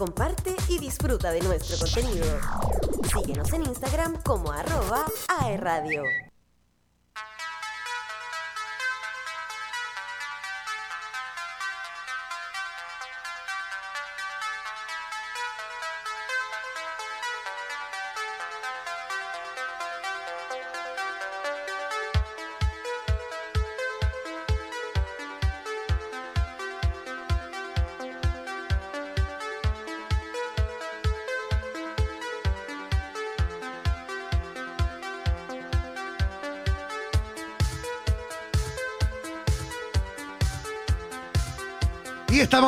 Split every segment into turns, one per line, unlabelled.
comparte y disfruta de nuestro contenido. Síguenos en Instagram como arroba aerradio.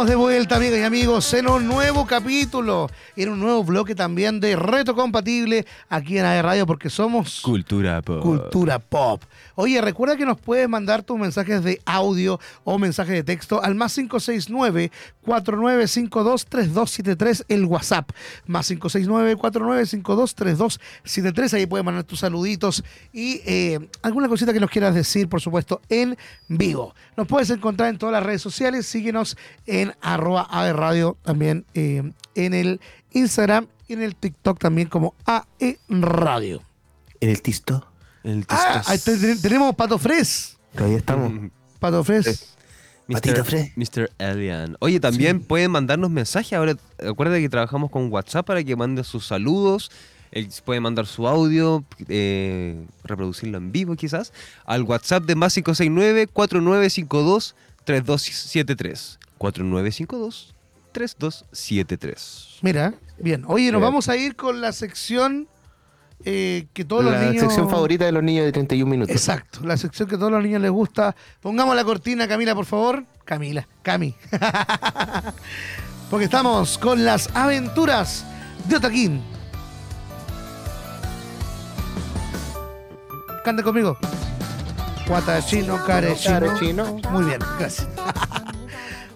Estamos de vuelta, amigas y amigos, en un nuevo capítulo, en un nuevo bloque también de Reto Compatible aquí en AE Radio, porque somos
Cultura pop.
Cultura Pop. Oye, recuerda que nos puedes mandar tus mensajes de audio o mensajes de texto al más 569-4952-3273, el WhatsApp. Más 569-4952-3273. Ahí puedes mandar tus saluditos y eh, alguna cosita que nos quieras decir, por supuesto, en vivo. Nos puedes encontrar en todas las redes sociales. Síguenos en arroba AE Radio también eh, en el Instagram y en el TikTok también como AE Radio.
En el Tisto.
El
Ah, ahí te- tenemos Pato Fres.
Todavía estamos.
Pato Fres.
Patito Fred.
Mr. Alien. Oye, también pueden mandarnos mensajes. Ahora, acuérdate que trabajamos con WhatsApp para que mande sus saludos. Él puede mandar su audio, eh, reproducirlo en vivo quizás, al WhatsApp de más 569-4952-3273. 4952-3273.
Mira, bien. Oye, nos
Eh.
vamos a ir con la sección eh, que todos los
La
niños.
sección favorita de los niños de 31 minutos.
Exacto, la sección que a todos los niños les gusta. Pongamos la cortina, Camila, por favor. Camila, Cami. Porque estamos con las aventuras de Otaquín. Canta conmigo. Guatachino, carechino.
Carechino.
Muy bien, gracias.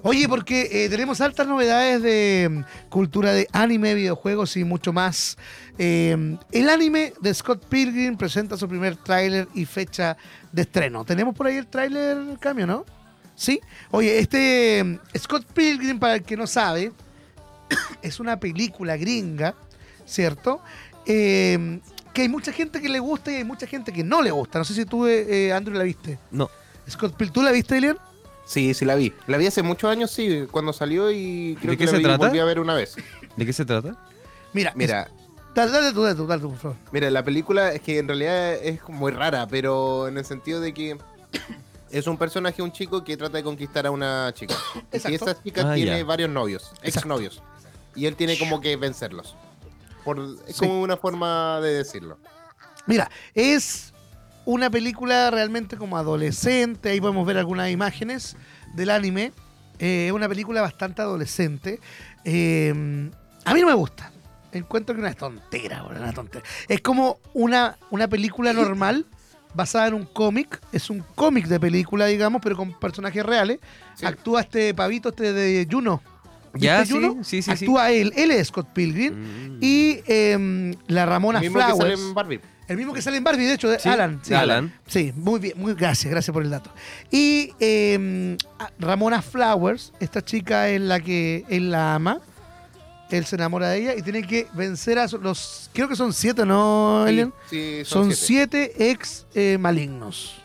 Oye, porque eh, tenemos altas novedades de mm, cultura de anime, videojuegos y mucho más. Eh, el anime de Scott Pilgrim presenta su primer tráiler y fecha de estreno. Tenemos por ahí el tráiler, cambio, ¿no? Sí. Oye, este mm, Scott Pilgrim, para el que no sabe, es una película gringa, ¿cierto? Eh, que hay mucha gente que le gusta y hay mucha gente que no le gusta. No sé si tú, eh, Andrew, la viste.
No.
Scott Pilgrim, ¿tú la viste, Elian?
Sí, sí la vi. La vi hace muchos años, sí, cuando salió y creo
¿De
que la vi-
trata?
volví a ver una vez.
¿De qué se trata?
Mira,
Mira,
Dale, dale tú, dale tú, dale tú, por favor.
mira, la película es que en realidad es muy rara, pero en el sentido de que es un personaje, un chico que trata de conquistar a una chica. Y
Exacto.
esa chica
Ah,
tiene
ya.
varios novios, exnovios. Y él tiene como que vencerlos. Por, es
Sí.
como una forma de decirlo.
Mira, es una película realmente como adolescente. Ahí podemos ver algunas imágenes del anime. Es una película bastante adolescente. Eh, a mí no me gusta. Encuentro que es una tontera, una tontera. Es como una, una película normal basada en un cómic. Es un cómic de película, digamos, pero con personajes reales.
Sí.
Actúa este pavito, este de Juno.
Ya,
¿Viste
sí,
Juno?
sí, sí, sí.
Actúa él. Él es Scott Pilgrim.
Mm.
Y em, la Ramona
mismo que sale
Flowers.
en Barbie.
El mismo que sale en Barbie, de hecho, de
Sí,
Alan. Sí,
Alan.
Sí, muy bien, muy gracias, gracias por el dato. Y eh, a- Ramona Flowers, esta chica es la que él la ama, él se enamora de ella y tiene que vencer a los, creo que son siete, ¿no,
Sí,
Elian?
sí,
Son
siete.
siete ex eh, malignos.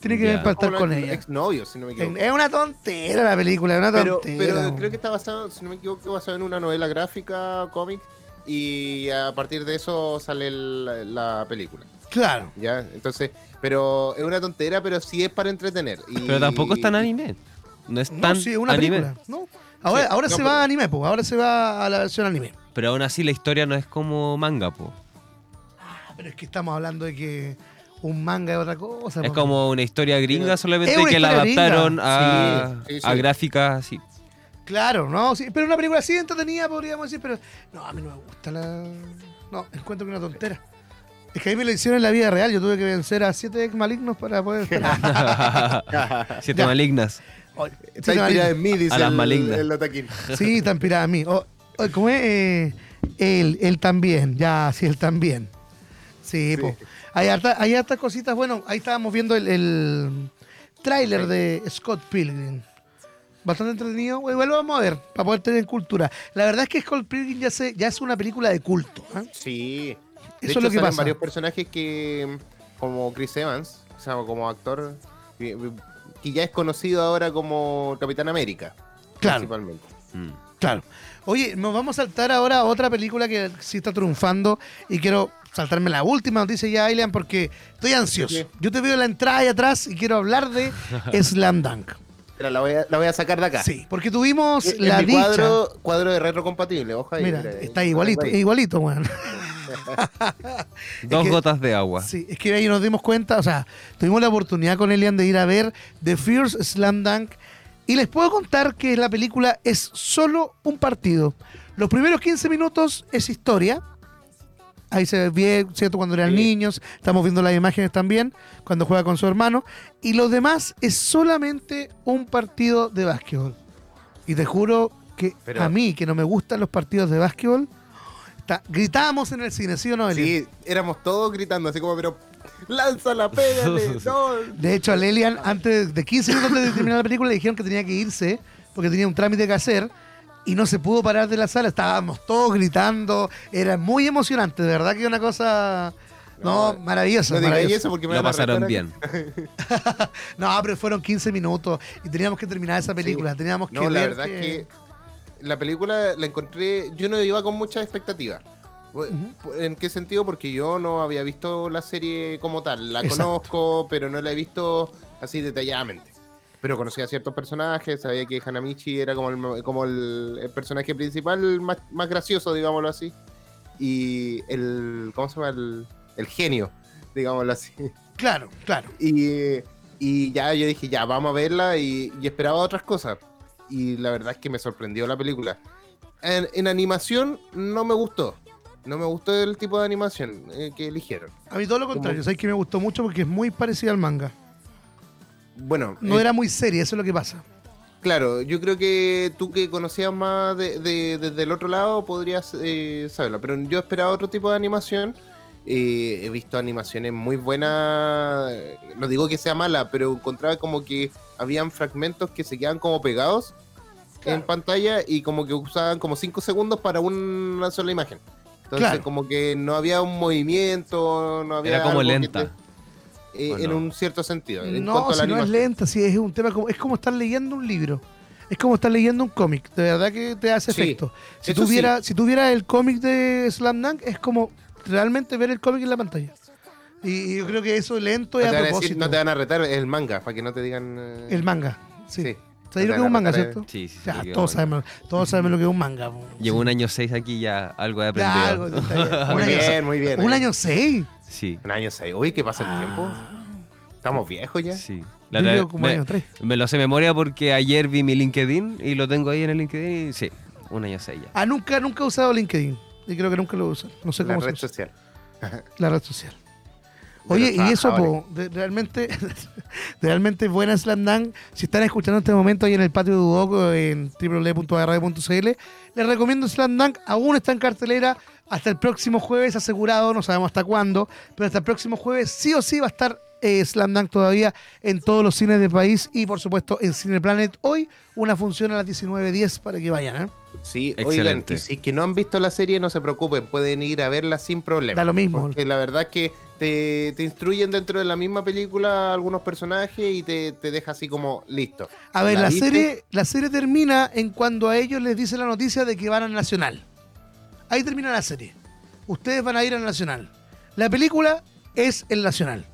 Tiene que
Como
con ella.
Exnovios, si no me equivoco.
Es una tontera la película, es una
Pero,
tontera.
pero creo que está basado, si no me equivoco, basado en una novela gráfica, cómic, y a partir de eso sale el- la película.
Claro.
¿Ya? Entonces, pero es una tontera, pero sí es para entretener. y-
Pero tampoco es tan anime. No es
No,
tan
sí, una
anime.
película. No. Ahora,
Sí,
ahora
no,
se
pero-
va a anime, pues. Ahora se va a la versión anime.
Pero aún así la historia no es como manga, po.
Pero es que estamos hablando de que un manga es otra cosa.
Es
po.
como una historia gringa solamente que la adaptaron a,
Sí, sí, sí.
a gráficas así.
Claro, ¿no? Sí, pero una película así entretenida, podríamos decir, pero no, a mí no me gusta la... No, encuentro que es una tontera. Es que a mí me lo hicieron en la vida real, yo tuve que vencer a siete ex malignos para poder...
Siete
Ya.
malignas.
Oye,
Está inspirada en mí, dice
A las
el,
malignas.
el Otaquín.
Sí, está inspirada en mí. O- o- ¿Cómo es? Eh, él, él también, ya, sí, él también. Sí,
Sí.
po. Hay harta- hay hartas cositas, bueno, ahí estábamos viendo el, el tráiler de Scott Pilgrim. Bastante entretenido. Igual lo vamos a ver, para poder tener cultura. La verdad es que Scott Pilgrim ya, se, ya es una película de culto. ¿ah?
Sí. De
Eso
hecho,
es lo que pasa.
varios personajes que, como Chris Evans, o sea, como actor, que, que ya es conocido ahora como Capitán América.
Claro.
Principalmente.
Mm.
Claro. Oye, nos vamos a saltar ahora a otra película que sí está triunfando y quiero saltarme la última noticia ya, Ailean, porque estoy ansioso. Yo te veo en la entrada ahí atrás y quiero hablar de Slam Dunk.
Espera, la voy a, la voy a sacar de acá.
Sí, porque tuvimos la dicha.
cuadro, cuadro de retrocompatible, ojo ahí.
Mira,
mira, ahí.
está igualito,
Ahí.
igualito, weón.
Dos
que-
gotas de agua.
Sí, es que ahí nos dimos cuenta, o sea, tuvimos la oportunidad con Elian de ir a ver The Fierce Slam Dunk y les puedo contar que la película es solo un partido. Los primeros 15 minutos es historia. Ahí se ve, ¿cierto? Cuando eran
Sí.
niños, estamos viendo las imágenes también, cuando juega con su hermano. Y lo demás es solamente un partido de básquetbol. Y te juro que
Pero-
a mí, que no me gustan los partidos de básquetbol, está- gritábamos en el cine, ¿sí o no, Elian?
Sí, éramos todos gritando, así como, pero lánzala, pégale, no.
De hecho, a Lelian, antes de 15 minutos de terminar la película, le dijeron que tenía que irse porque tenía un trámite que hacer y no se pudo parar de la sala. Estábamos todos gritando. Era muy emocionante, de verdad que una cosa. No,
No,
maravillosa.
No eso porque me
Lo
van a retar
pasaron bien.
No, pero fueron 15 minutos y teníamos que terminar esa película. Teníamos que
No, la
ver
verdad es que la película la encontré, yo no iba con muchas expectativas. ¿En qué sentido? Porque yo no había visto la serie como tal. La
Exacto.
conozco, pero no la he visto así detalladamente. Pero conocía a ciertos personajes, sabía que Hanamichi era como el, como el, el personaje principal más, más gracioso, digámoslo así. Y el, ¿cómo se llama? El, el genio, digámoslo así.
Claro, claro.
Y, y ya yo dije, ya, vamos a verla y, y esperaba otras cosas. Y la verdad es que me sorprendió la película. En, en animación no me gustó. No me gustó el tipo de animación eh, que eligieron.
A mí todo lo contrario. Sabes que me gustó mucho porque es muy parecida al manga.
Bueno,
No
eh,
era muy seria, eso es lo que pasa.
claro, yo creo que tú que conocías más de- de- desde el otro lado podrías eh, saberlo. Pero yo esperaba otro tipo de animación. Eh, he visto animaciones muy buenas. No digo que sea mala, pero encontraba como que habían fragmentos que se quedaban como pegados en pantalla y como que usaban como 5 segundos para una sola imagen. Entonces
Claro.
como que no había un movimiento, no había
Era como lenta.
te- eh,
¿O
en
no?
un cierto sentido. en
No, si no es lenta, sí, es un tema como, es como estar leyendo un libro. Es como estar leyendo un cómic, de verdad que te hace
Sí,
efecto. Si tuviera, si tuviera el cómic de Slam Dunk, es como realmente ver el cómic en la pantalla. Y yo creo que eso lento
No
es
te,
a
a decir-
propósito.
no te van a retar el manga, para que no te digan... eh,
El manga, sí.
Sí.
¿Sabes lo
No
que es un manga, cierto?
Sí, sí, sí,
Ya, todos sabemos, todos sabemos lo que es un manga.
Llevo
Sí.
un año seis aquí ya algo he
Ya, algo
aprendido.
bien. Un
Muy bien, muy bien.
Un
eh.
año seis.
Sí,
Un año seis. Uy, ¿qué pasa el tiempo? Estamos viejos ya.
sí. La
como
me,
año tres.
me lo sé de memoria porque ayer vi mi LinkedIn y lo tengo ahí en el LinkedIn y sí, un año seis ya.
Ah, nunca, nunca he usado LinkedIn. Y creo que nunca lo uso. No sé
La
cómo se
red
usa.
social.
La red social. Oye, y eso,
trabajadores.
po, de- realmente, realmente buena Slam Dunk. Si están escuchando en este momento ahí en el patio de Duoco en www.radio.cl, les recomiendo Slam Dunk. Aún está en cartelera hasta el próximo jueves, asegurado, no sabemos hasta cuándo, pero hasta el próximo jueves sí o sí va a estar eh, Slam Dunk todavía en todos los cines del país y por supuesto en Cine Planet. Hoy una función a las 19.10 para que vayan. ¿eh?
Sí, oigan,
Excelente.
y si que no han visto la serie, no se preocupen, pueden ir a verla sin problema.
Da lo mismo.
Porque la verdad es que te, te instruyen dentro de la misma película algunos personajes y te, te deja así como listo.
A ver,
¿La
serie, la serie termina en cuando a ellos les dice la noticia de que van al Nacional. Ahí termina la serie. Ustedes van a ir al Nacional. La película es el Nacional.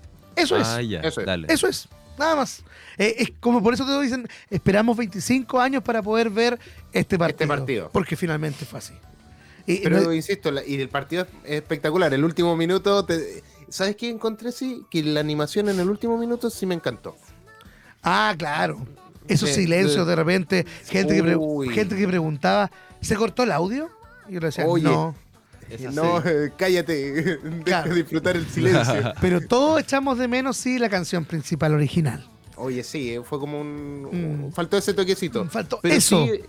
Eso
ah,
es.
ya,
eso es.
dale.
Eso es. Nada más. Eh, es como por eso te dicen, esperamos 25 años para poder ver este partido.
partido.
Porque finalmente fue así. Y-
Pero
no-
insisto, la- y el partido es espectacular. El último minuto, te- ¿sabes qué encontré? Sí, que la animación en el último minuto sí me encantó.
ah, claro. Esos
Sí,
silencios
de-
repente, gente que, gente que preguntaba, ¿se cortó el audio? Y yo le decía,
Oye.
no.
No, eh, cállate, deja
Claro.
de disfrutar el silencio.
Pero todos echamos de menos, sí, la canción principal original.
Oye, sí, eh, fue como un...
Mm.
Faltó ese toquecito.
Faltó
Pero
eso.
sí,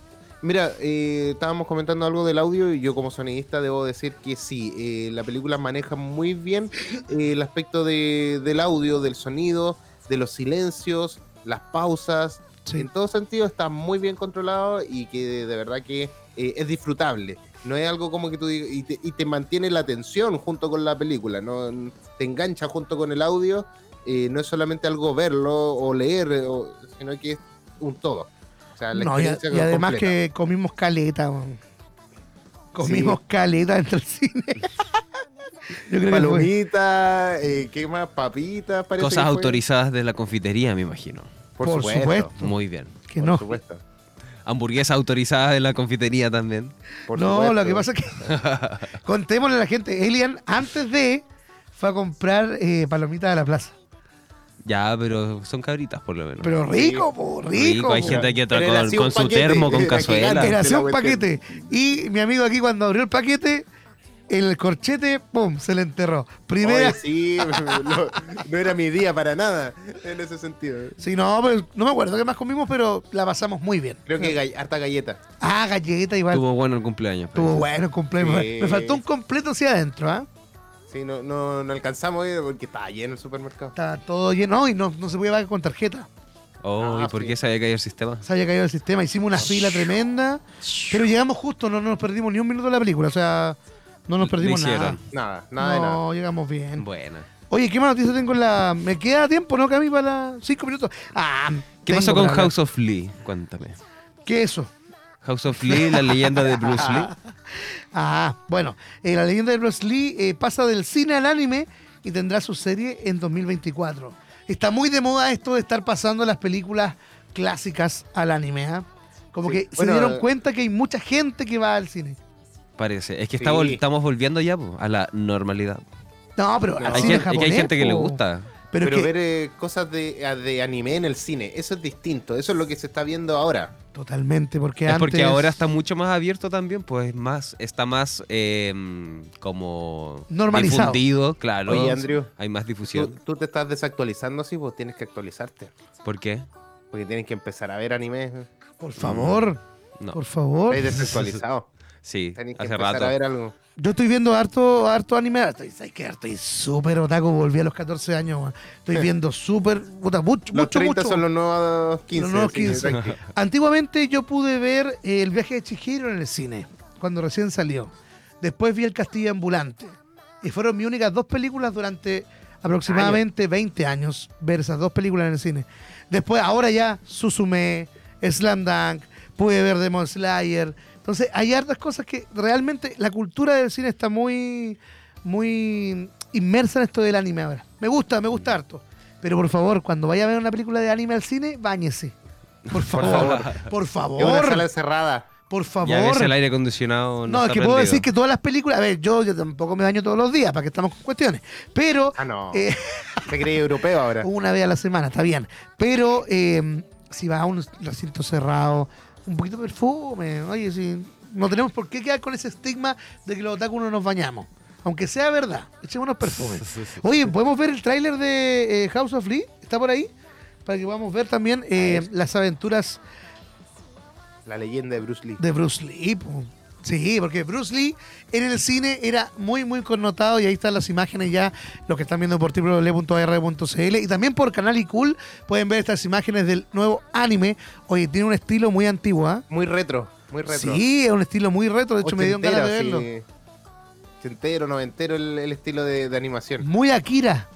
mira, eh, estábamos comentando algo del audio y yo como sonidista debo decir que sí, eh, la película maneja muy bien eh, el aspecto de- del audio, del sonido, de los silencios, las pausas,
Sí.
En todo sentido está muy bien controlado y que de, de verdad que eh, es disfrutable. No es algo como que tú digas, y te, y te mantiene la atención junto con la película, no te engancha junto con el audio. eh, no es solamente algo verlo o leer, eh, o- sino que es un todo. O sea, la
No, y,
experiencia
y además
completa.
que comimos caleta. Comimos caleta dentro del cine. Yo creo que
eh, ¿qué más? Papitas, parece
Cosas
que
autorizadas de la confitería, me imagino.
Por,
Por
supuesto.
supuesto.
Muy bien.
que
por
no.
supuesto.
Hamburguesas autorizadas de la confitería también.
por
no,
supuesto.
lo que pasa es que contémosle a la gente, Elian antes de fue a comprar eh, palomitas a la plaza.
Ya, pero son cabritas por lo menos.
Pero rico, po, rico.
Rico, hay
po.
gente
Pero era
con, su
paquete,
termo, con
era
cazuela.
Era así un paquete. Y mi amigo aquí cuando abrió el paquete, el corchete, ¡pum! se le enterró. Primera.
Oye, sí, no, no era mi día para nada en ese sentido.
Sí, no, pero no me acuerdo qué más comimos, pero la pasamos muy bien.
Creo que gall- harta galleta.
Ah, galleta igual.
Estuvo bueno el cumpleaños.
Estuvo bueno el cumpleaños.
Sí.
Me faltó un completo hacia adentro, ¿ah?
Sí, no, no, no alcanzamos a ir porque estaba lleno el supermercado.
Estaba todo lleno y no, no se podía pagar con tarjeta.
Oh,
Ah,
¿y por
sí.
qué se había caído el sistema?
Se había caído el sistema. Hicimos una fila tremenda. Pero llegamos justo, no nos perdimos ni un minuto de la película. O sea, no nos perdimos nada.
Nada, nada de nada.
No, llegamos bien.
Buena.
Oye, ¿qué más noticias tengo en la. ¿Me queda tiempo, no, Cami, para las cinco minutos? Ah,
¿Qué pasó con. House of Lee? Cuéntame.
¿Qué es eso?
House of Lee, la leyenda de Bruce Lee.
Ah, bueno, eh, la leyenda de Bruce Lee eh, pasa del cine al anime y tendrá su serie en 2024. Está muy de moda esto de estar pasando las películas clásicas al anime, ¿ah? Como
Sí,
que
bueno,
se dieron
eh,
cuenta que hay mucha gente que va al cine.
Parece. Es que
Sí.
está vol- estamos volviendo ya po, a la normalidad.
No, pero al
Hay,
cine
gente, es que hay gente que le
po.
gusta.
Pero,
Pero,
es que,
ver eh, cosas de, a- de anime en el cine, eso es distinto. Eso es lo que se está viendo ahora.
totalmente, porque
es
antes...
porque ahora está mucho más abierto también, pues más, está más eh, como
Normalizado.
difundido, claro.
Oye, Andrew,
Hay más
Tú,
difusión.
tú te estás desactualizando así, pues tienes que actualizarte.
¿Por qué?
Porque tienes que empezar a ver anime.
Por favor,
No.
por favor.
Estás desactualizado.
Sí,
que
hace
empezar
rato.
a ver algo.
Yo estoy viendo harto, harto anime. Estoy, ¿sabes qué? Estoy súper otaku. Volví a los 14 años. man. Estoy viendo súper. puta, mucho,
Los
mucho,
30
mucho.
son los nuevos 15.
Los nuevos
así que
15.
tranqui.
Antiguamente yo pude ver eh, el viaje de Chihiro en el cine, cuando recién salió. Después vi el Castillo Ambulante. Y fueron mis únicas dos películas durante aproximadamente 20 años, ver esas dos películas en el cine. Después, ahora ya, Susume, Slam Dunk, pude ver Demon Slayer. Entonces, hay hartas cosas que realmente la cultura del cine está muy, muy inmersa en esto del anime ahora. Me gusta, me gusta harto. Pero por favor, cuando vaya a ver una película de anime al cine, báñese. Por favor, por
Es una
favor,
sala cerrada.
por favor.
Ya ves el aire acondicionado.
No, es que puedo decir que todas las películas, a ver, yo, yo tampoco me baño todos los días, para que estamos con cuestiones, pero
Ah, no.
eh,
Te creí europeo ahora.
una vez a la semana, está bien. Pero eh, si vas a un recinto cerrado, un poquito de perfume, oye, si no tenemos por qué quedar con ese estigma de que los otaku no nos bañamos. Aunque sea verdad, echémonos perfume. Oye, ¿podemos ver el tráiler de eh, House of Lee? ¿Está por ahí? Para que podamos ver también eh, las aventuras
La leyenda de Bruce Lee.
de Bruce Lee. po. Sí, porque Bruce Lee en el cine era muy, muy connotado y ahí están las imágenes ya, los que están viendo por www.ar.cl y también por Canal y Cool pueden ver estas imágenes del nuevo anime. Oye, tiene un estilo muy antiguo, ¿ah?
Muy retro. Muy retro.
Sí, es un estilo muy retro, de hecho me dieron ganas de verlo.
Ochentero, sí. Ochentero, noventero el, el estilo de, de animación.
Muy Akira.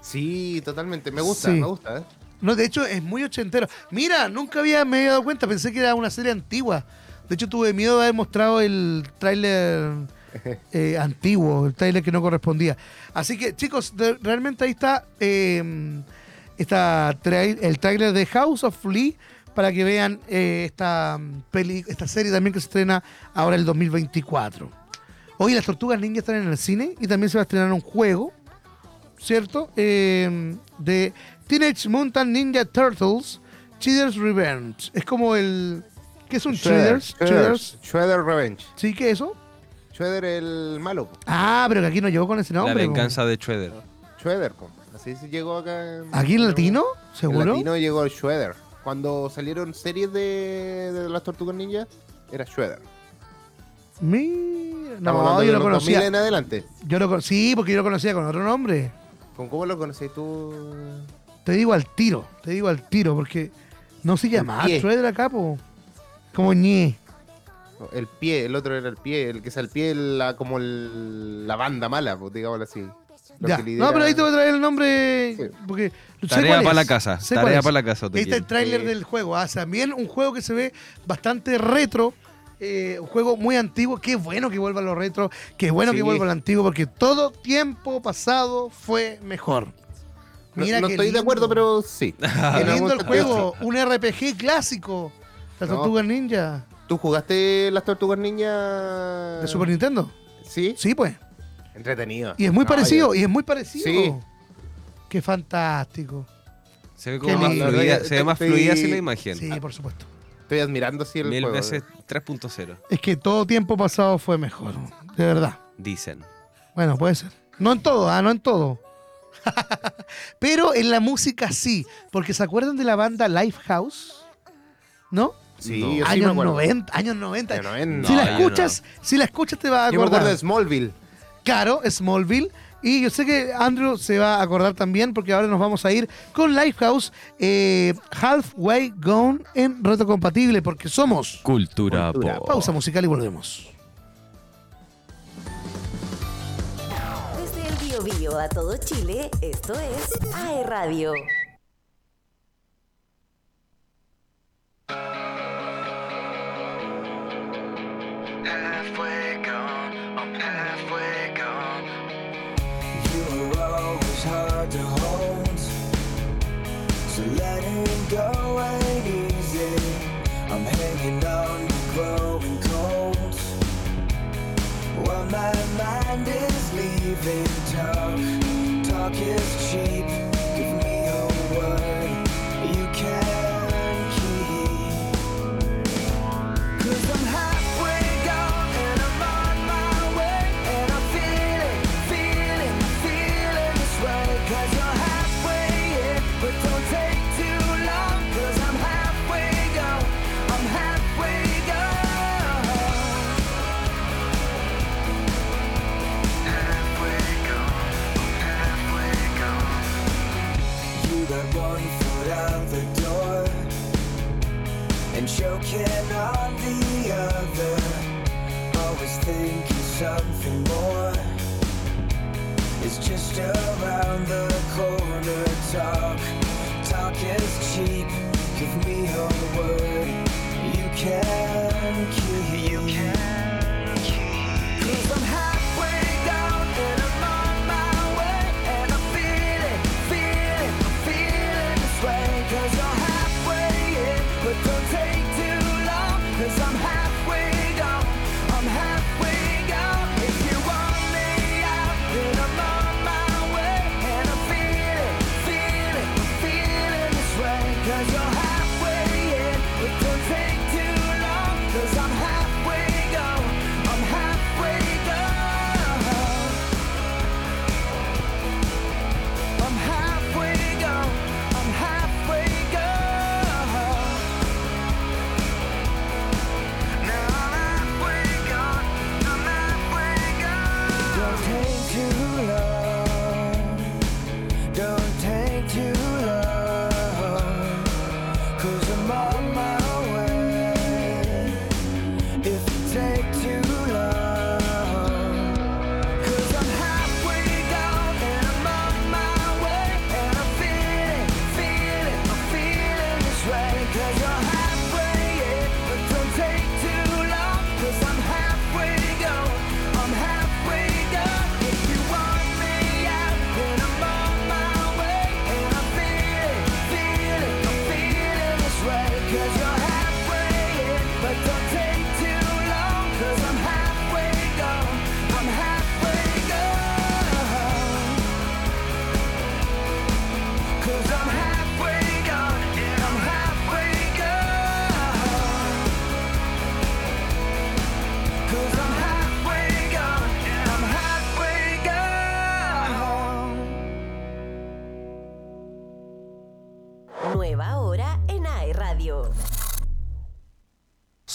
Sí, totalmente. Me gusta,
Sí.
me gusta. ¿eh?
No, de hecho es muy ochentero. Mira, nunca había me había dado cuenta, pensé que era una serie antigua. De hecho tuve miedo de haber mostrado el tráiler eh, antiguo, el tráiler que no correspondía. Así que chicos, de- realmente ahí está, eh, está el tráiler de House of Lee para que vean eh, esta, peli, esta serie también que se estrena ahora el 2024. Hoy las Tortugas Ninja están en el cine y también se va a estrenar un juego ¿cierto? Eh, de Teenage Mutant Ninja Turtles, Cheaters Revenge. Es como el... ¿Qué es un Cheaters? Cheaters.
Shredder Revenge.
¿Sí? ¿Qué es eso?
Shredder el malo. po.
Ah, pero que aquí no llegó con ese
La
nombre. po.
venganza de Shredder.
Shredder, po. así se llegó acá. En,
¿Aquí en latino?
En
¿Seguro?
latino llegó el Shredder. Cuando salieron series de, de las Tortugas Ninja, era Shredder.
Mira,
Estamos
no, yo
de
lo
los 2000
conocía.
en adelante.
Yo lo, con- sí, porque yo lo conocía con otro nombre.
¿Con cómo lo conocés tú?
Te digo al tiro, te digo al tiro, porque No se llama. Shredder acá, po. Como ñe.
El pie, el otro era el pie, el que es el pie, la, como el- la banda mala, pues, digámoslo así.
Ya.
lidera-
No, pero ahí te voy a traer el nombre.
Sí.
Porque sé
Tarea para la casa, tarea para la casa.
Ahí está el tráiler
Sí.
del juego. Ah, también un juego que se ve bastante retro. eh, un juego muy antiguo. Qué bueno que vuelva a lo retro. Qué bueno que vuelva a lo antiguo. Porque todo tiempo pasado fue mejor.
No,
Mira
no
qué
estoy de acuerdo, pero sí.
Qué lindo el juego. Un RPG clásico. Las
No.
Tortugas Ninja.
¿Tú jugaste las Tortugas Ninja?
De Super Nintendo.
Sí,
Sí, pues.
entretenido.
Y es muy
No,
parecido.
yo-
Y es muy parecido.
Sí.
Qué fantástico.
Se ve como más fluida, se ve más fluida así la imagen.
Sí, por supuesto.
Estoy admirando así el
Mil
juego.
veces 3.0,
Es que todo tiempo pasado fue mejor. De verdad.
dicen.
Bueno, puede ser. No en todo, ah, no en todo. Pero en la música sí. Porque ¿se acuerdan de la banda Lifehouse? ¿No?
Sí,
No.
yo sí me
años
acuerdo.
90, años 90.
Años 90.
Si
No,
la escuchas, si la escuchas te vas a
Yo me
acordar.
acuerdo de Smallville.
Claro, Smallville. Y yo sé que Andrew se va a acordar también porque ahora nos vamos a ir con Lifehouse eh, Halfway Gone en retrocompatible porque somos
Cultura,
Cultura
pop.
pausa musical y volvemos.
Desde el Bio Bio a todo Chile, esto es AE Radio.
Halfway gone, I'm halfway gone. You were always hard to hold, so letting go ain't easy. I'm hanging on to growing cold. While my mind is leaving talk, talk is cheap.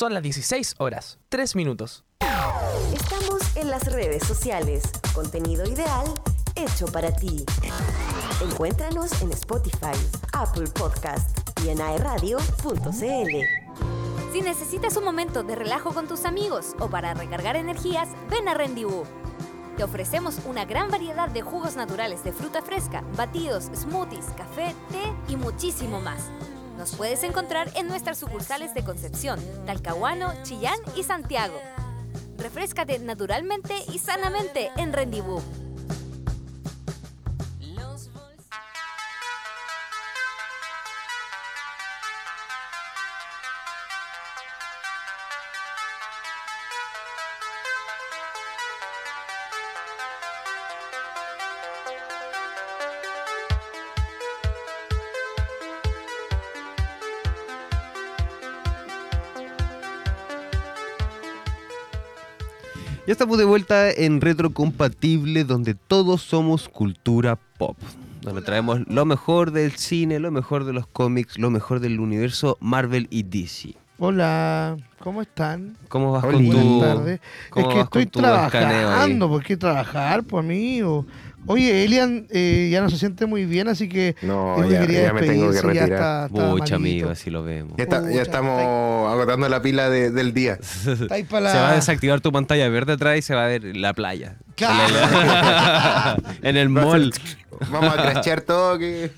Son las 16 horas, 3 minutos.
Estamos en las redes sociales. Contenido ideal hecho para ti. Encuéntranos en Spotify, Apple Podcast, y en aeradio.cl.
Si necesitas un momento de relajo con tus amigos o para recargar energías, ven a Rendezvous. Te ofrecemos una gran variedad de jugos naturales de fruta fresca, batidos, smoothies, café, té y muchísimo más. Nos puedes encontrar en nuestras sucursales de Concepción, Talcahuano, Chillán y Santiago. Refrescate naturalmente y sanamente en Rendezvous.
Ya estamos de vuelta en Retrocompatible, donde todos somos cultura pop. Donde traemos lo mejor del cine, lo mejor de los cómics, lo mejor del universo Marvel y DC.
Hola, ¿cómo están?
¿Cómo vas
Hola.
con tu,
Buenas tardes.
cómo
Es que estoy trabajando, ¿por qué trabajar, pues amigo? Oye, Elian eh, ya no se siente muy bien, así que
No, ya, me tengo que retirar.
está, está
Mucha
malito.
amigo, así lo vemos.
Ya, está- ya
Pucha,
estamos agotando la pila de- del día.
Está ahí para la...
Se va a desactivar tu pantalla verde atrás y se va a ver la playa.
Claro.
en el mall.
Vamos a crashear todo. Que...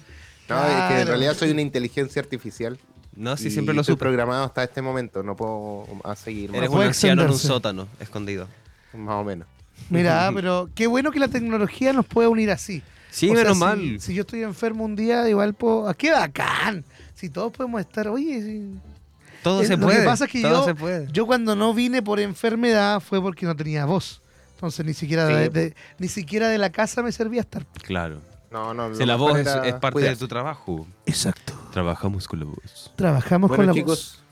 No, es que en realidad soy una inteligencia artificial.
No, sí,
y
siempre lo
estoy
supe.
programado hasta este momento. No puedo seguir más,
Eres un anciano en un sótano, escondido.
más o menos.
Mira, pero qué bueno que la tecnología nos puede unir así.
Sí,
O
menos
si-
mal.
Si yo estoy enfermo un día, igual puedo... ¡Ah, ¡Qué bacán! Si todos podemos estar... Oye, sí.
Todo se
lo
puede.
que pasa es que
todo
yo,
se puede.
yo cuando no vine por enfermedad fue porque no tenía voz. Entonces ni siquiera,
Sí.
de, de- ni siquiera de la casa me servía estar.
Claro.
No, no.
Si
lo
la voz es, es parte
cuidarse.
de tu trabajo.
Exacto.
Trabajamos con la voz.
Trabajamos
Bueno,
con la
chicos,
voz.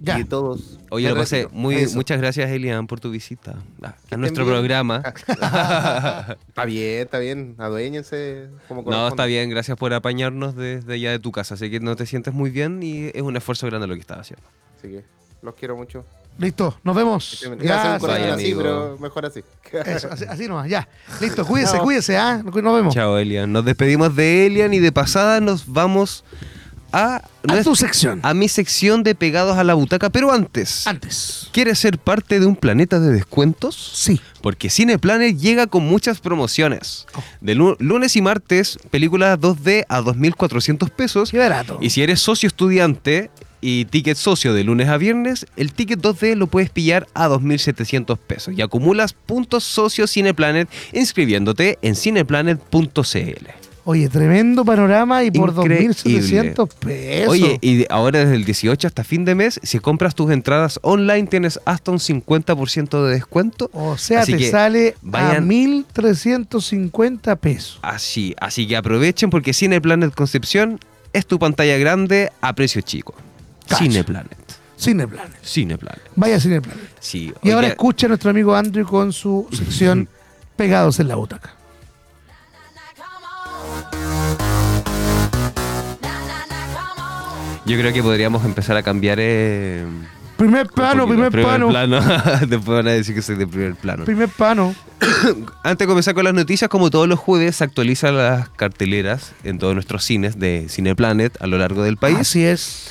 Ya.
y todos.
Oye,
me
lo pasé.
retiro.
Muy,
Eso.
muchas gracias, Elian, por tu visita a, a nuestro
bien.
programa.
Está bien, está bien. Aduéñense como
no, está bien. Gracias por apañarnos desde allá de tu casa. Sé que no te sientes muy bien y es un esfuerzo grande lo que estás haciendo.
Así que los quiero mucho.
Listo, nos vemos. Gracias.
así, pero mejor así.
Eso, así, así nomás, ya. Listo, cuídese,
Chao.
cuídese, ¿ah? Nos vemos.
Chao, Elian. Nos despedimos de Elian y de pasada nos vamos a,
tu sección.
a mi sección de pegados a la butaca. Pero antes,
Antes.
¿quieres ser parte de un planeta de descuentos?
Sí.
Porque Cineplanet llega con muchas promociones. De lu- lunes y martes, películas 2D a 2.400 pesos.
Qué barato.
Y si eres socio estudiante y ticket socio de lunes a viernes, el ticket 2D lo puedes pillar a 2.700 pesos. Y acumulas puntos socio Cineplanet inscribiéndote en cineplanet.cl.
Oye, tremendo panorama y por
Increíble.
2.700 pesos.
Oye, y ahora desde el 18 hasta fin de mes, si compras tus entradas online tienes hasta un 50% de descuento.
o sea,
así
te sale a
vayan-
1.350 pesos.
Así, así que aprovechen porque Cineplanet Concepción es tu pantalla grande a precio chico. Cineplanet.
Cineplanet.
Cineplanet.
Vaya Cineplanet.
Sí.
Y ahora escucha a nuestro amigo Andrew con su sección Pegados en la butaca.
Yo creo que podríamos empezar a cambiar. eh,
Primer plano,
poquito.
primer, plano.
Después van a decir que soy de primer plano.
Primer plano.
Antes de comenzar con las noticias, como todos los jueves, se actualizan las carteleras en todos nuestros cines de Cineplanet a lo largo del país.
Así es.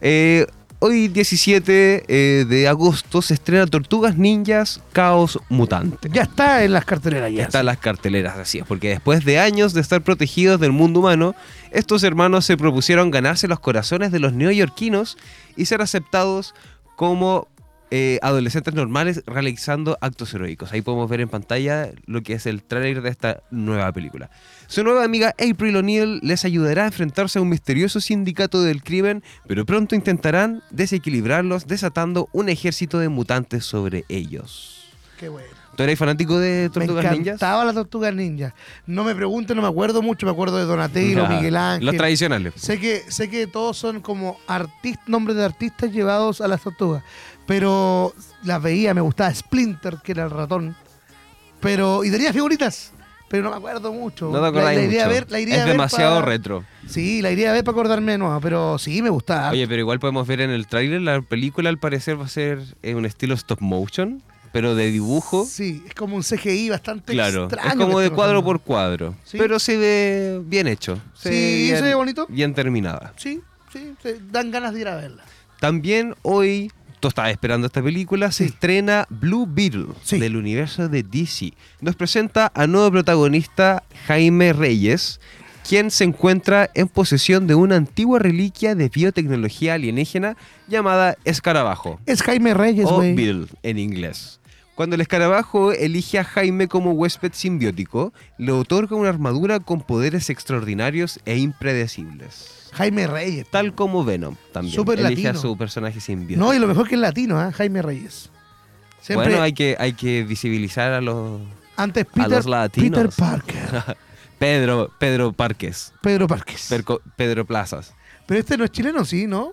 Eh, hoy, 17 eh, de agosto, se estrena Tortugas Ninjas Caos Mutante.
Ya está en las carteleras ya.
Están las carteleras, así es, porque después de años de estar protegidos del mundo humano, estos hermanos se propusieron ganarse los corazones de los neoyorquinos y ser aceptados como eh, adolescentes normales realizando actos heroicos. Ahí podemos ver en pantalla lo que es el tráiler de esta nueva película. Su nueva amiga April O'Neil les ayudará a enfrentarse a un misterioso sindicato del crimen, pero pronto intentarán desequilibrarlos desatando un ejército de mutantes sobre ellos.
Qué bueno.
¿Tú eres fanático de
Me
Tortugas Ninjas?
encantaba la Tortugas Ninja. No me pregunten, no me acuerdo mucho. Me acuerdo de Donatello,
Ya,
Miguel Ángel.
Los tradicionales.
Sé que, sé que todos son como artist, nombres de artistas llevados a las tortugas. Pero las veía, me gustaba Splinter, que era el ratón. Pero, y tenía figuritas. Pero no me acuerdo mucho.
No te
La- la, iría a ver, la iría
es
a ver
demasiado retro.
Sí, la iría a ver para acordarme de nuevo. Pero sí, me gustaba.
Oye, pero igual podemos ver en el tráiler, la película al parecer va a ser eh, un estilo stop motion, pero de dibujo.
Sí, es como un CGI bastante
Claro,
extraño.
es como de cuadro por cuadro.
Sí.
Pero se ve bien hecho.
Sí,
bien,
se ve bonito.
Bien terminada.
Sí, Sí, sí, dan ganas de ir a verla.
También hoy, tú estabas esperando esta película, se
Sí.
estrena Blue Beetle
Sí.
del universo de DC. Nos presenta a nuevo protagonista Jaime Reyes, quien se encuentra en posesión de una antigua reliquia de biotecnología alienígena llamada escarabajo
Es Jaime Reyes,
o. Beetle en inglés. Cuando el escarabajo elige a Jaime como huésped simbiótico, le otorga una armadura con poderes extraordinarios e impredecibles.
Jaime Reyes.
Tal como Venom también.
Súper
elige a
latino.
su personaje simbiótico.
No, y lo mejor que es latino, ¿ah? Jaime Reyes. Siempre,
Bueno, hay que, hay que visibilizar a los
antes
a
Peter,
los latinos.
Peter Parker.
Pedro, Pedro Parques,
Pedro Parques.
Perco- Pedro Plazas.
Pero este no es chileno, sí, ¿no?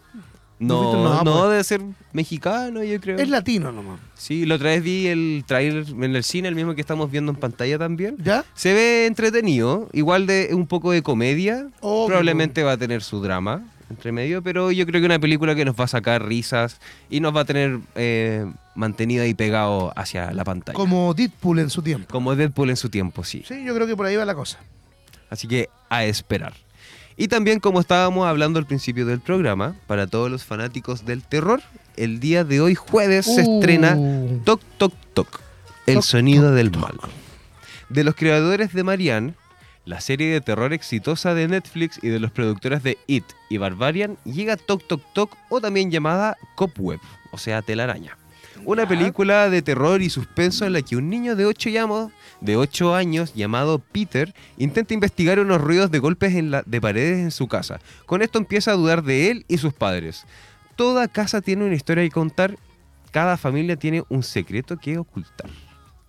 No,
No,
no,
pues.
debe ser mexicano, yo creo.
Es latino nomás.
Sí, la otra vez vi el trailer en el cine, el mismo que estamos viendo en pantalla también.
¿Ya?
Se ve entretenido, igual de un poco de comedia.
Obvio.
Probablemente va a tener su drama entre medio, pero yo creo que una película que nos va a sacar risas y nos va a tener eh, mantenido ahí pegado hacia la pantalla.
Como Deadpool en su tiempo.
Como Deadpool en su tiempo, sí.
Sí, yo creo que por ahí va la cosa.
Así que a esperar. Y también como estábamos hablando al principio del programa, para todos los fanáticos del terror, el día de hoy jueves se
Uh.
estrena Toc Toc Toc, el
Toc,
sonido
toc,
del
toc.
mal. De los creadores de Marianne, la serie de terror exitosa de Netflix y de los productores de It y Barbarian, llega Toc Toc Toc o también llamada Cobweb, o sea, telaraña. Una película de terror y suspenso en la que un niño de 8, de 8 años llamado Peter intenta investigar unos ruidos de golpes en la, de paredes en su casa. Con esto empieza a dudar de él y sus padres. Toda casa tiene una historia que contar, cada familia tiene un secreto que ocultar.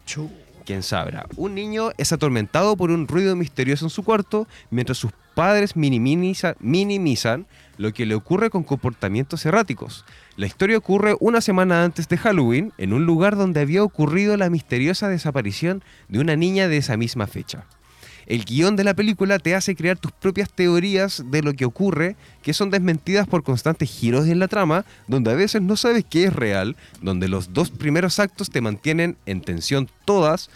Chu.
Quién sabrá. Un niño es atormentado por un ruido misterioso en su cuarto mientras sus padres minimiza- minimizan lo que le ocurre con comportamientos erráticos. La historia ocurre una semana antes de Halloween en un lugar donde había ocurrido la misteriosa desaparición de una niña de esa misma fecha. El guion de la película te hace crear tus propias teorías de lo que ocurre, que son desmentidas por constantes giros en la trama, donde a veces no sabes qué es real, donde los dos primeros actos te mantienen en tensión todas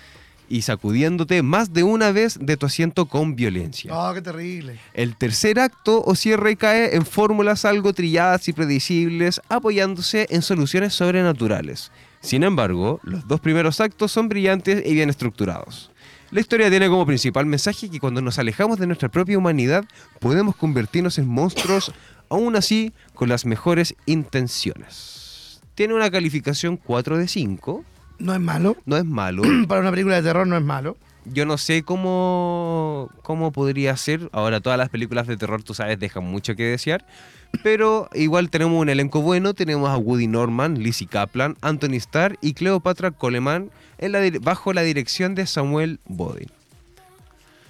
y sacudiéndote más de una vez de tu asiento con violencia.
Oh, qué terrible.
El tercer acto o cierre cae en fórmulas algo trilladas y predecibles, apoyándose en soluciones sobrenaturales. Sin embargo, los dos primeros actos son brillantes y bien estructurados. La historia tiene como principal mensaje que cuando nos alejamos de nuestra propia humanidad podemos convertirnos en monstruos, aún así con las mejores intenciones. Tiene una calificación 4 de 5,
No es malo.
no es malo.
Para una película de terror no es malo.
Yo no sé cómo, cómo podría ser. Ahora todas las películas de terror, tú sabes, dejan mucho que desear. Pero igual tenemos un elenco bueno. Tenemos a Woody Norman, Lizzie Kaplan, Anthony Starr y Cleopatra Coleman en la dir- bajo la dirección de Samuel Bodin.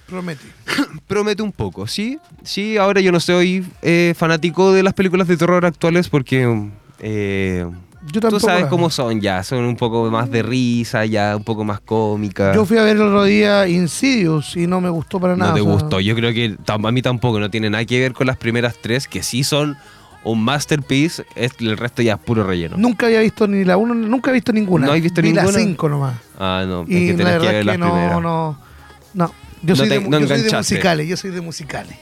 Promete.
Promete un poco, ¿sí? Sí, ahora yo no soy eh, fanático de las películas de terror actuales porque... eh,
Yo
Tú sabes
la-
cómo son ya, son un poco más de risa, ya un poco más cómicas.
Yo fui a ver el otro día Insidious y no me gustó para nada.
No te
o sea,
gustó. Yo creo que a mí tampoco no tiene nada que ver con las primeras tres, que sí son un masterpiece. Es, el resto ya es puro relleno.
Nunca había visto ni la uno, nunca he visto ninguna.
¿No has visto
Vi la
ninguna?
cinco nomás.
Ah, no. Es
Y
que
la
tenés que
verdad
ver las
que no,
primeras.
no, no. Yo
No
soy,
te-
de,
no
yo soy de musicales, yo soy de musicales.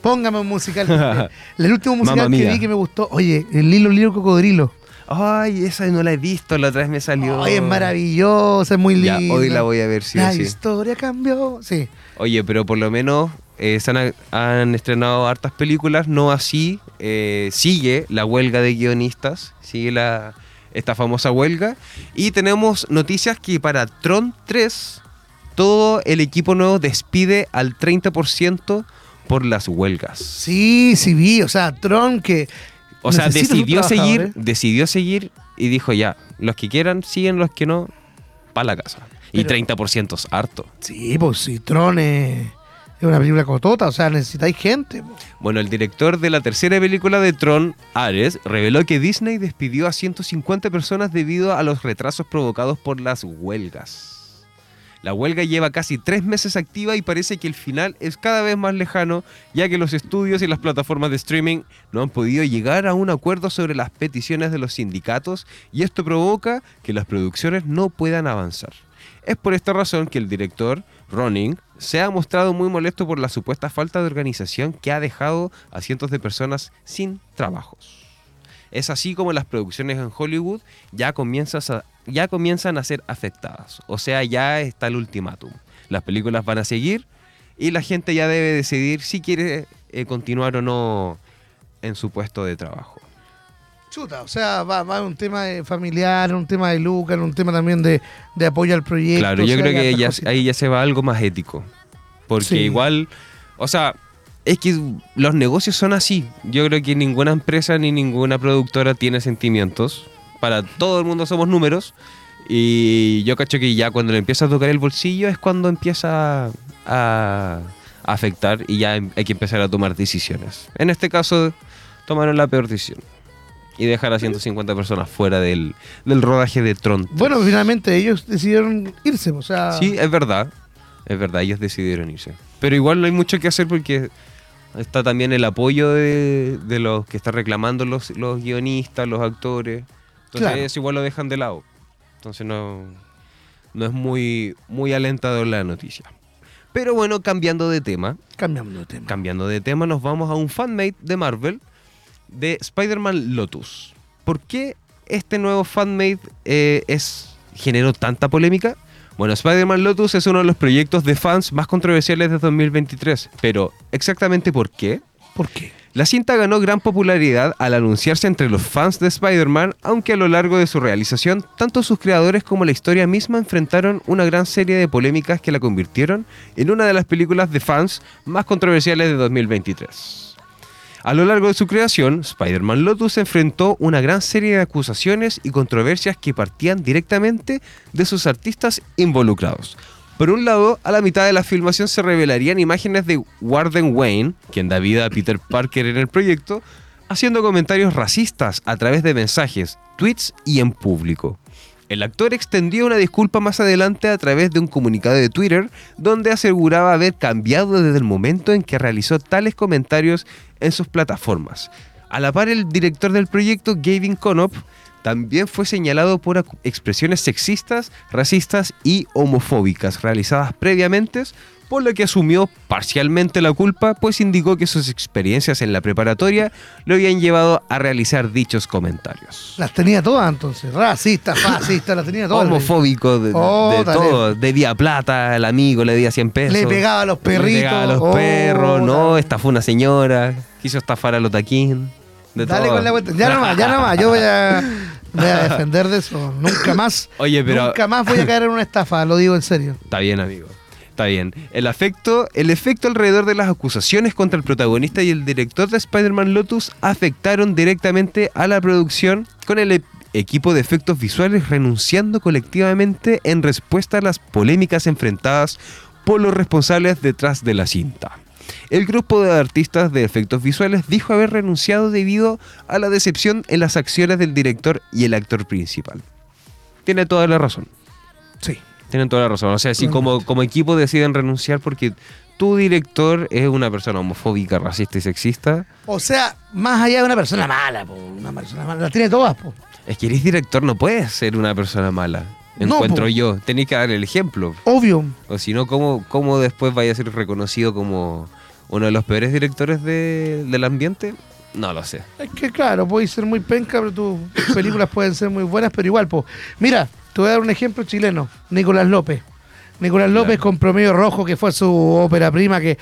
Póngame un musical. el último musical
Mamma
que
mía.
vi que me gustó, oye, el Lilo Lilo Cocodrilo.
Ay, esa no la he visto. La otra vez me salió.
Oye, es maravillosa, es muy
Ya,
linda.
hoy la voy a ver, sí
La
sí.
historia cambió. Sí.
Oye, pero por lo menos eh, se han, han estrenado hartas películas, no así. eh, sigue la huelga de guionistas, sigue la, esta famosa huelga. Y tenemos noticias que para Tron 3, todo el equipo nuevo despide al 30% por las huelgas.
Sí, sí vi. O sea, Tron que.
O sea, decidió seguir,
trabajadores.
decidió seguir y dijo ya, los que quieran siguen, los que no, para la casa. Y
Pero-
30% es harto.
Sí, pues sí, Tron es, es una película cotota. O sea, necesitáis gente. po.
Bueno, el director de la tercera película de Tron, Ares, reveló que Disney despidió a 150 personas debido a los retrasos provocados por las huelgas. La huelga lleva casi tres meses activa y parece que el final es cada vez más lejano, ya que los estudios y las plataformas de streaming no han podido llegar a un acuerdo sobre las peticiones de los sindicatos y esto provoca que las producciones no puedan avanzar. Es por esta razón que el director, Ronin, se ha mostrado muy molesto por la supuesta falta de organización que ha dejado a cientos de personas sin trabajos. Es así como las producciones en Hollywood ya, comienzas a- ya comienzan a ser afectadas. O sea, ya está el ultimátum. Las películas van a seguir y la gente ya debe decidir si quiere eh, continuar o no en su puesto de trabajo.
Chuta, o sea, va, va un tema de familiar, un tema de lucas, un tema también de, de apoyo al proyecto.
Claro,
o
yo
sea,
creo que ya, ahí ya se va algo más ético. Porque
Sí.
igual, o sea, es que los negocios son así. Yo creo que ninguna empresa ni ninguna productora tiene sentimientos. Para todo el mundo somos números. Y yo cacho que ya cuando le empieza a tocar el bolsillo es cuando empieza a, afectar y ya em- hay que empezar a tomar decisiones. En este caso, tomaron la peor decisión. Y dejar a 150 personas fuera del, del rodaje de Tron. 3.
Bueno, finalmente ellos decidieron irse, o sea.
Sí, es verdad. Es verdad, ellos decidieron irse. Pero igual no hay mucho que hacer porque está también el apoyo de, de los que están reclamando los, los guionistas, los actores. Entonces
Claro.
eso igual lo dejan de lado. Entonces no, no es muy, muy alentador la noticia. Pero bueno, cambiando de tema,
Cambiamos de tema.
cambiando de tema, nos vamos a un fanmate de Marvel de Spider-Man Lotus. ¿Por qué este nuevo fanmate eh, es, generó tanta polémica? Bueno, Spider-Man Lotus es uno de los proyectos de fans más controversiales de 2023. Pero, ¿exactamente por qué?
¿Por qué?
La cinta ganó gran popularidad al anunciarse entre los fans de Spider-Man, aunque a lo largo de su realización, tanto sus creadores como la historia misma enfrentaron una gran serie de polémicas que la convirtieron en una de las películas de fans más controversiales de 2023. A lo largo de su creación, Spider-Man Lotus enfrentó una gran serie de acusaciones y controversias que partían directamente de sus artistas involucrados. Por un lado, a la mitad de la filmación se revelarían imágenes de Warden Wayne, quien da vida a Peter Parker en el proyecto, haciendo comentarios racistas a través de mensajes, tweets y en público. El actor extendió una disculpa más adelante a través de un comunicado de Twitter donde aseguraba haber cambiado desde el momento en que realizó tales comentarios en sus plataformas. A la par, el director del proyecto, Gavin Conop, también fue señalado por expresiones sexistas, racistas y homofóbicas realizadas previamente, por lo que asumió parcialmente la culpa, pues indicó que sus experiencias en la preparatoria lo habían llevado a realizar dichos comentarios.
Las tenía todas entonces. Racista, fascista, las tenía todas.
Homofóbico de,
Oh,
de todo. Debía plata al amigo, le debía 100 pesos.
Le pegaba a los perritos.
Le pegaba a los
Oh,
perros, no,
dale.
estafó una señora, quiso estafar a los taquín. De
Dale
todo.
con la vuelta. Ya nomás, ya nomás. Yo voy a, voy a defender de eso. Nunca más.
Oye, pero
Nunca más voy a caer en una estafa, lo digo en serio.
Está bien, amigo. Está bien. El, afecto, el efecto alrededor de las acusaciones contra el protagonista y el director de Spider-Man Lotus afectaron directamente a la producción con el e- equipo de efectos visuales renunciando colectivamente en respuesta a las polémicas enfrentadas por los responsables detrás de la cinta. El grupo de artistas de efectos visuales dijo haber renunciado debido a la decepción en las acciones del director y el actor principal. Tiene toda la razón.
Sí.
Tienen toda la razón. O sea, si como, como equipo deciden renunciar porque tu director es una persona homofóbica, racista y sexista,
O sea, más allá de una persona mala, po, una persona mala. Las tiene todas, po.
es que eres director, no puedes ser una persona mala.
No,
Encuentro
po.
yo. Tenés que dar el ejemplo.
Obvio.
O si no, ¿cómo, ¿cómo después vaya a ser reconocido como uno de los peores directores de- del ambiente? No lo sé.
Es que claro, puedes ser muy penca, pero tus películas pueden ser muy buenas, pero igual, po. Mira, te voy a dar un ejemplo chileno. Nicolás López. Nicolás López
Claro.
con Promedio Rojo, que fue su ópera prima, que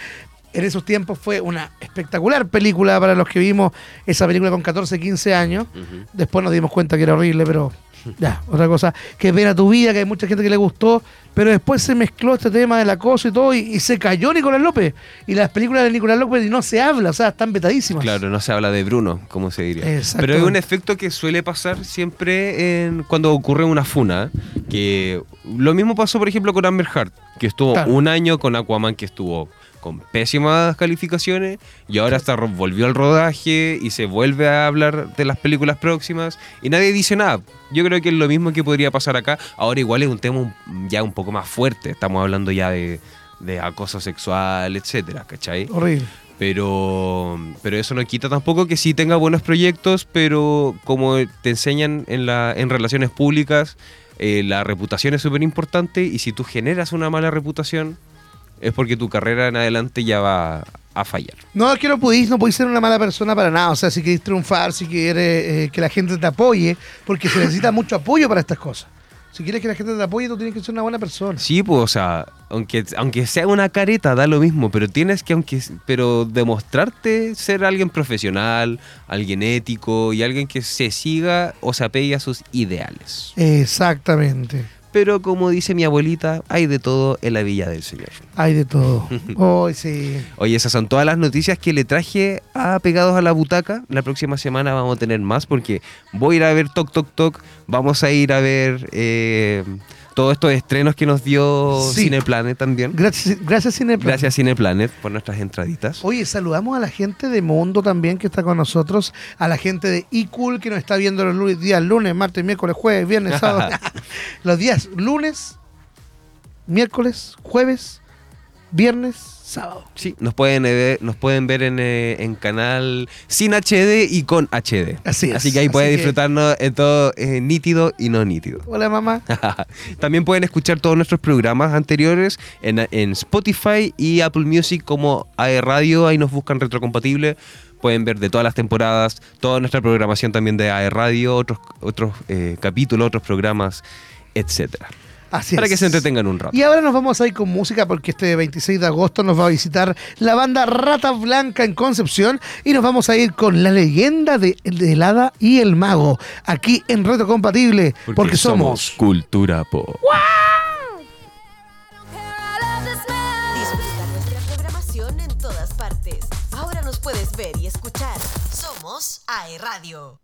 en esos tiempos fue una espectacular película para los que vimos esa película con 14, 15 años. Después nos dimos cuenta que era horrible, pero ya, otra cosa. Que ver a tu vida, que hay mucha gente que le gustó, pero después se mezcló este tema del acoso y todo, y, y se cayó Nicolás López. Y las películas de Nicolás López no se habla, o sea, están vetadísimas.
Claro, no se habla de Bruno, como se diría. Pero es un efecto que suele pasar siempre en, cuando ocurre una funa. Que lo mismo pasó, por ejemplo, con Amber Heard, que estuvo
Claro.
un año con Aquaman, que estuvo con pésimas calificaciones, y ahora hasta volvió al rodaje y se vuelve a hablar de las películas próximas, y nadie dice nada. Yo creo que es lo mismo que podría pasar acá. Ahora igual es un tema ya un poco más fuerte. Estamos hablando ya de, de acoso sexual, etcétera, ¿cachai?
Horrible.
Pero, pero eso no quita tampoco que sí tenga buenos proyectos, pero como te enseñan en, la, en relaciones públicas, eh, la reputación es súper importante y si tú generas una mala reputación, es porque tu carrera en adelante ya va a fallar.
No, es que no podéis, no podéis ser una mala persona para nada. O sea, si queréis triunfar, si quieres eh, que la gente te apoye, porque se necesita mucho apoyo para estas cosas. Si quieres que la gente te apoye, tú tienes que ser una buena persona.
Sí, pues, o sea, aunque, aunque sea una careta, da lo mismo, pero tienes que, aunque, pero demostrarte ser alguien profesional, alguien ético y alguien que se siga o se apegue a sus ideales.
Exactamente.
Pero como dice mi abuelita, hay de todo en la Villa del Señor.
Hay de todo. Hoy sí.
Oye, esas son todas las noticias que le traje a Pegados a la Butaca. La próxima semana vamos a tener más porque voy a ir a ver Toc Toc Toc. Vamos a ir a ver eh, todos estos estrenos que nos dio
Sí.
Cineplanet también.
Gracias, gracias Cineplanet.
Gracias Cineplanet por nuestras entraditas.
Oye, saludamos a la gente de Mundo también que está con nosotros, a la gente de iCool que nos está viendo los lunes, días lunes, martes, miércoles, jueves, viernes, sábado. los días lunes, miércoles, jueves, viernes, sábado.
Sí, nos pueden ver, nos pueden ver en, eh, en canal sin HD y con HD.
Así es.
Así que ahí pueden
que-
disfrutarnos en todo eh, nítido y no nítido.
Hola mamá.
También pueden escuchar todos nuestros programas anteriores en, en Spotify y Apple Music como AE Radio. Ahí nos buscan retrocompatible. Pueden ver de todas las temporadas, toda nuestra programación también de AE Radio, otros, otros eh, capítulos, otros programas, etcétera.
Así
Para
es.
que se entretengan un rato.
Y ahora nos vamos a ir con música porque este 26 de agosto nos va a visitar la banda Rata Blanca en Concepción y nos vamos a ir con la leyenda de, de el hada y el mago aquí en Reto Compatible porque, somos
Cultura Pop.
Disfruta nuestra programación en todas partes. Ahora nos puedes ver y escuchar. Somos AE Radio.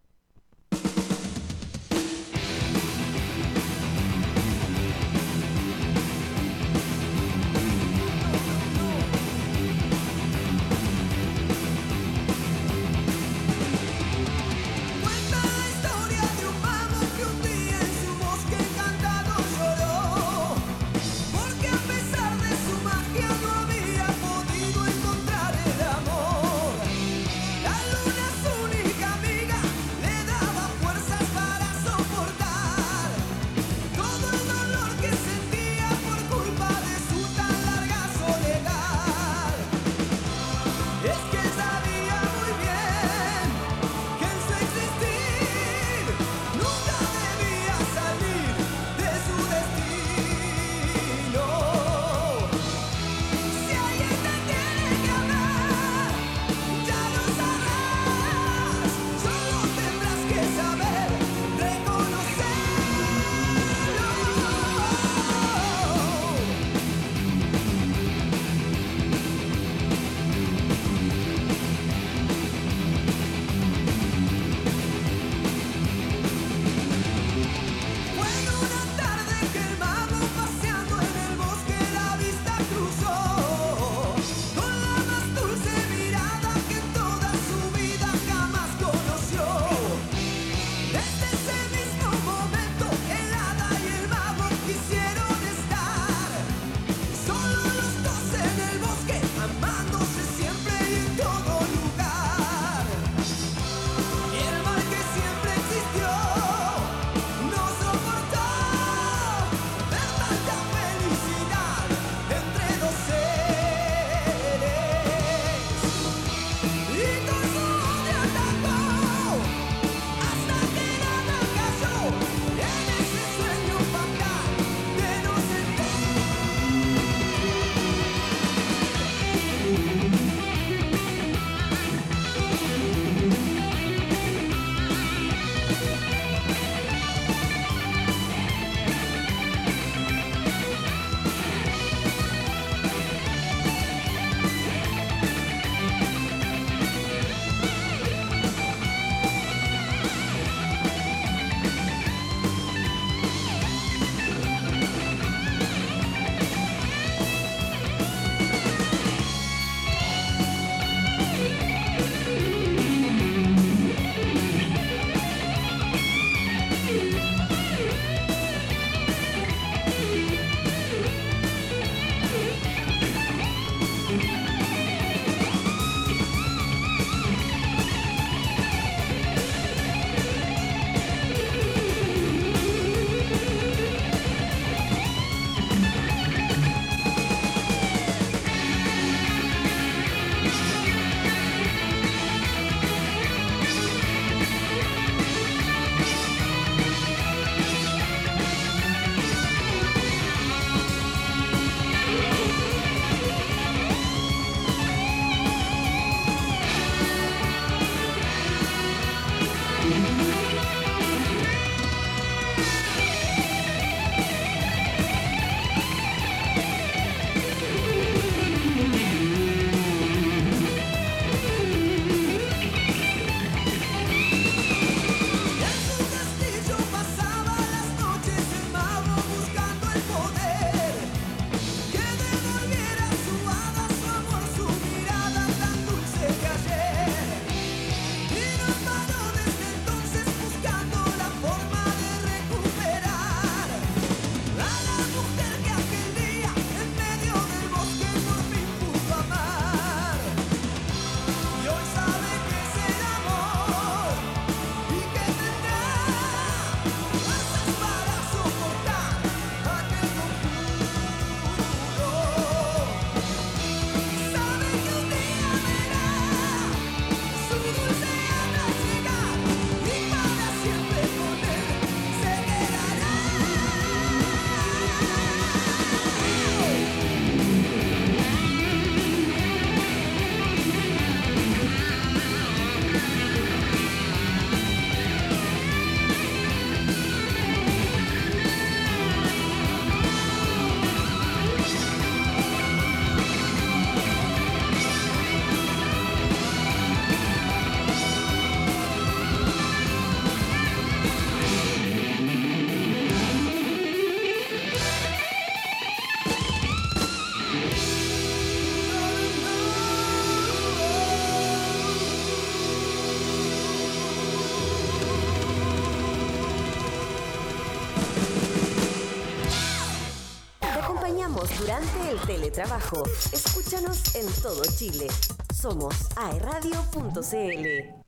Teletrabajo. Escúchanos en todo Chile. Somos aeradio.cl.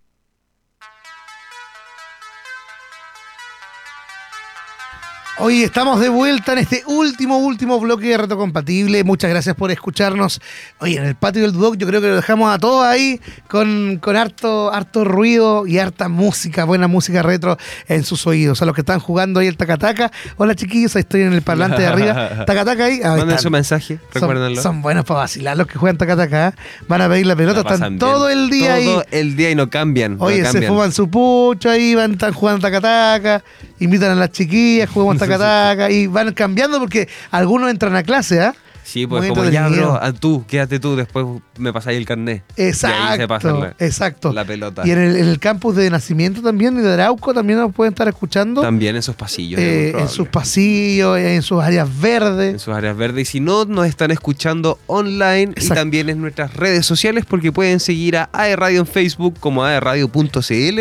Hoy estamos de vuelta en este último, último bloque de Reto Compatible. Muchas gracias por escucharnos. Oye, en el patio del Duoc yo creo que lo dejamos a todos ahí con, con harto, harto ruido y harta música, buena música retro en sus oídos. A los que están jugando ahí el tacataca. Hola chiquillos, ahí estoy en el parlante de arriba. Tacataca ahí. Ah, ahí
Manden su mensaje,
Son,
recuérdenlo.
son buenos para vacilar los que juegan tacataca. Van a pedir la pelota,
La
están
bien.
todo el día ahí.
Todo el día y no cambian. no
Oye, se fuman su pucho ahí, van están jugando tacataca, invitan a las chiquillas, jugamos tacataca y van cambiando porque algunos entran a clase, ¿ah?
Sí, pues
Muy
como ya, bro, a tú, quédate tú, después me pasáis el carnet. Y ahí se
Exacto,
pasan la,
exacto.
la pelota.
Y en el, en el campus de nacimiento también, y de Arauco, también nos pueden estar escuchando
También en esos pasillos.
eh, en sus pasillos, en sus áreas
en
verdes.
sus áreas verdes. Y si no, nos están escuchando online y
Exacto.
también en nuestras redes sociales porque pueden seguir a AE Radio en Facebook como aeradio.cl,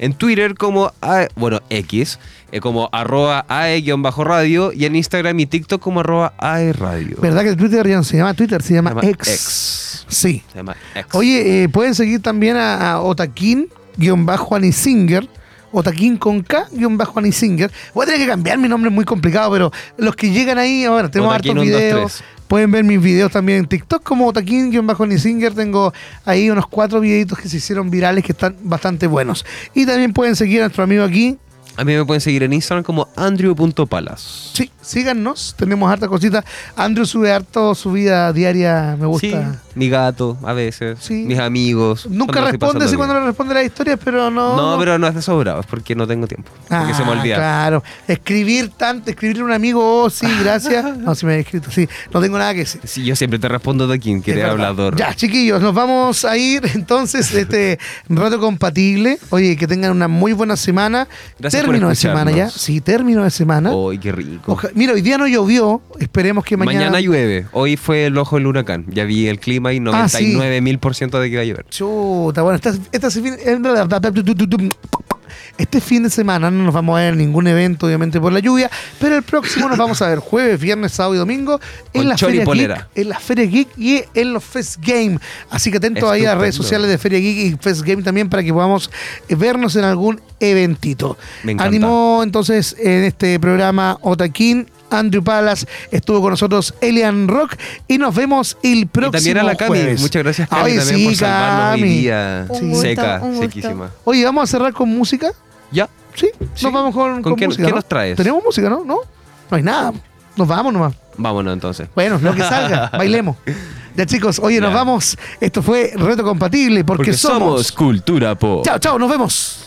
en Twitter como AE, bueno, X, eh, como arroba AE-radio y en Instagram y TikTok como arroba AE Radio.
¿Verdad que Twitter ya no se llama Twitter, se llama,
Se llama
X?
X.
Sí.
Se llama X.
Oye, eh, pueden seguir también a, a Otaquín-Anisinger. Otaquín con K, guion bajo Anisinger. Voy a tener que cambiar mi nombre, es muy complicado, pero los que llegan ahí, ahora tenemos
Otaquín
hartos
1, 2,
videos.
3.
Pueden ver mis videos también en TikTok como Otaquín, guion bajo Anisinger. Tengo ahí unos cuatro videitos que se hicieron virales que están bastante buenos. Y también pueden seguir a nuestro amigo aquí.
A mí me pueden seguir en Instagram como andrew.palas.
Sí, síganos, tenemos harta cosita. Andrew sube harto su vida diaria, me gusta.
Sí, mi gato, a veces.
Sí.
Mis amigos.
Nunca responde así cuando le responde las historias, pero no.
No, pero no es de sobrado, es porque no tengo tiempo. Porque se me
Ah,
olvida.
Claro, escribir tanto, escribirle a un amigo, oh, sí, gracias. No, si me he escrito, sí, no tengo nada que decir.
Sí, yo siempre te respondo de quien quiere hablador.
Ya, chiquillos, nos vamos a ir entonces este rato compatible. Oye, que tengan una muy buena semana.
Gracias
término de semana ya. Sí, término de semana.
¡Ay, qué rico!
Oja- Mira, hoy día no llovió. Esperemos que mañana.
mañana... llueve. Hoy fue el ojo del huracán. Ya vi el clima y
Ah, sí.
99 mil por ciento de que va a llover.
Chuta, bueno, esta, esta se fin- este fin de semana no nos vamos a ver en ningún evento, obviamente por la lluvia, pero el próximo nos vamos a ver jueves, viernes, sábado y domingo en
Con
la Feria. Geek, en la Feria Geek y en los Fest Game. Así que atentos ahí a las redes sociales de Feria Geek y Fest Game también para que podamos eh, vernos en algún eventito.
Me encanta.
Animó entonces en este programa Otaquín. Andrew Palas estuvo con nosotros Elian Rock y nos vemos el próximo
y también a la Cami.
jueves.
Muchas gracias, Cami,
Ay,
también
sí,
por salvarnos
Cami.
hoy día.
Un gusto,
Seca,
un gusto.
sequísima.
Oye, vamos a cerrar con música.
Ya.
Sí,
Sí.
nos vamos con,
¿Con
con
qué-
música.
qué
¿no?
nos traes?
Tenemos música, ¿no? No, no hay nada. Nos vamos nomás.
Vámonos entonces.
Bueno, lo que salga, bailemos. Ya chicos, oye, nos
Ya.
vamos. Esto fue Reto Compatible porque,
Porque somos cultura pop.
Chao, chao, nos vemos.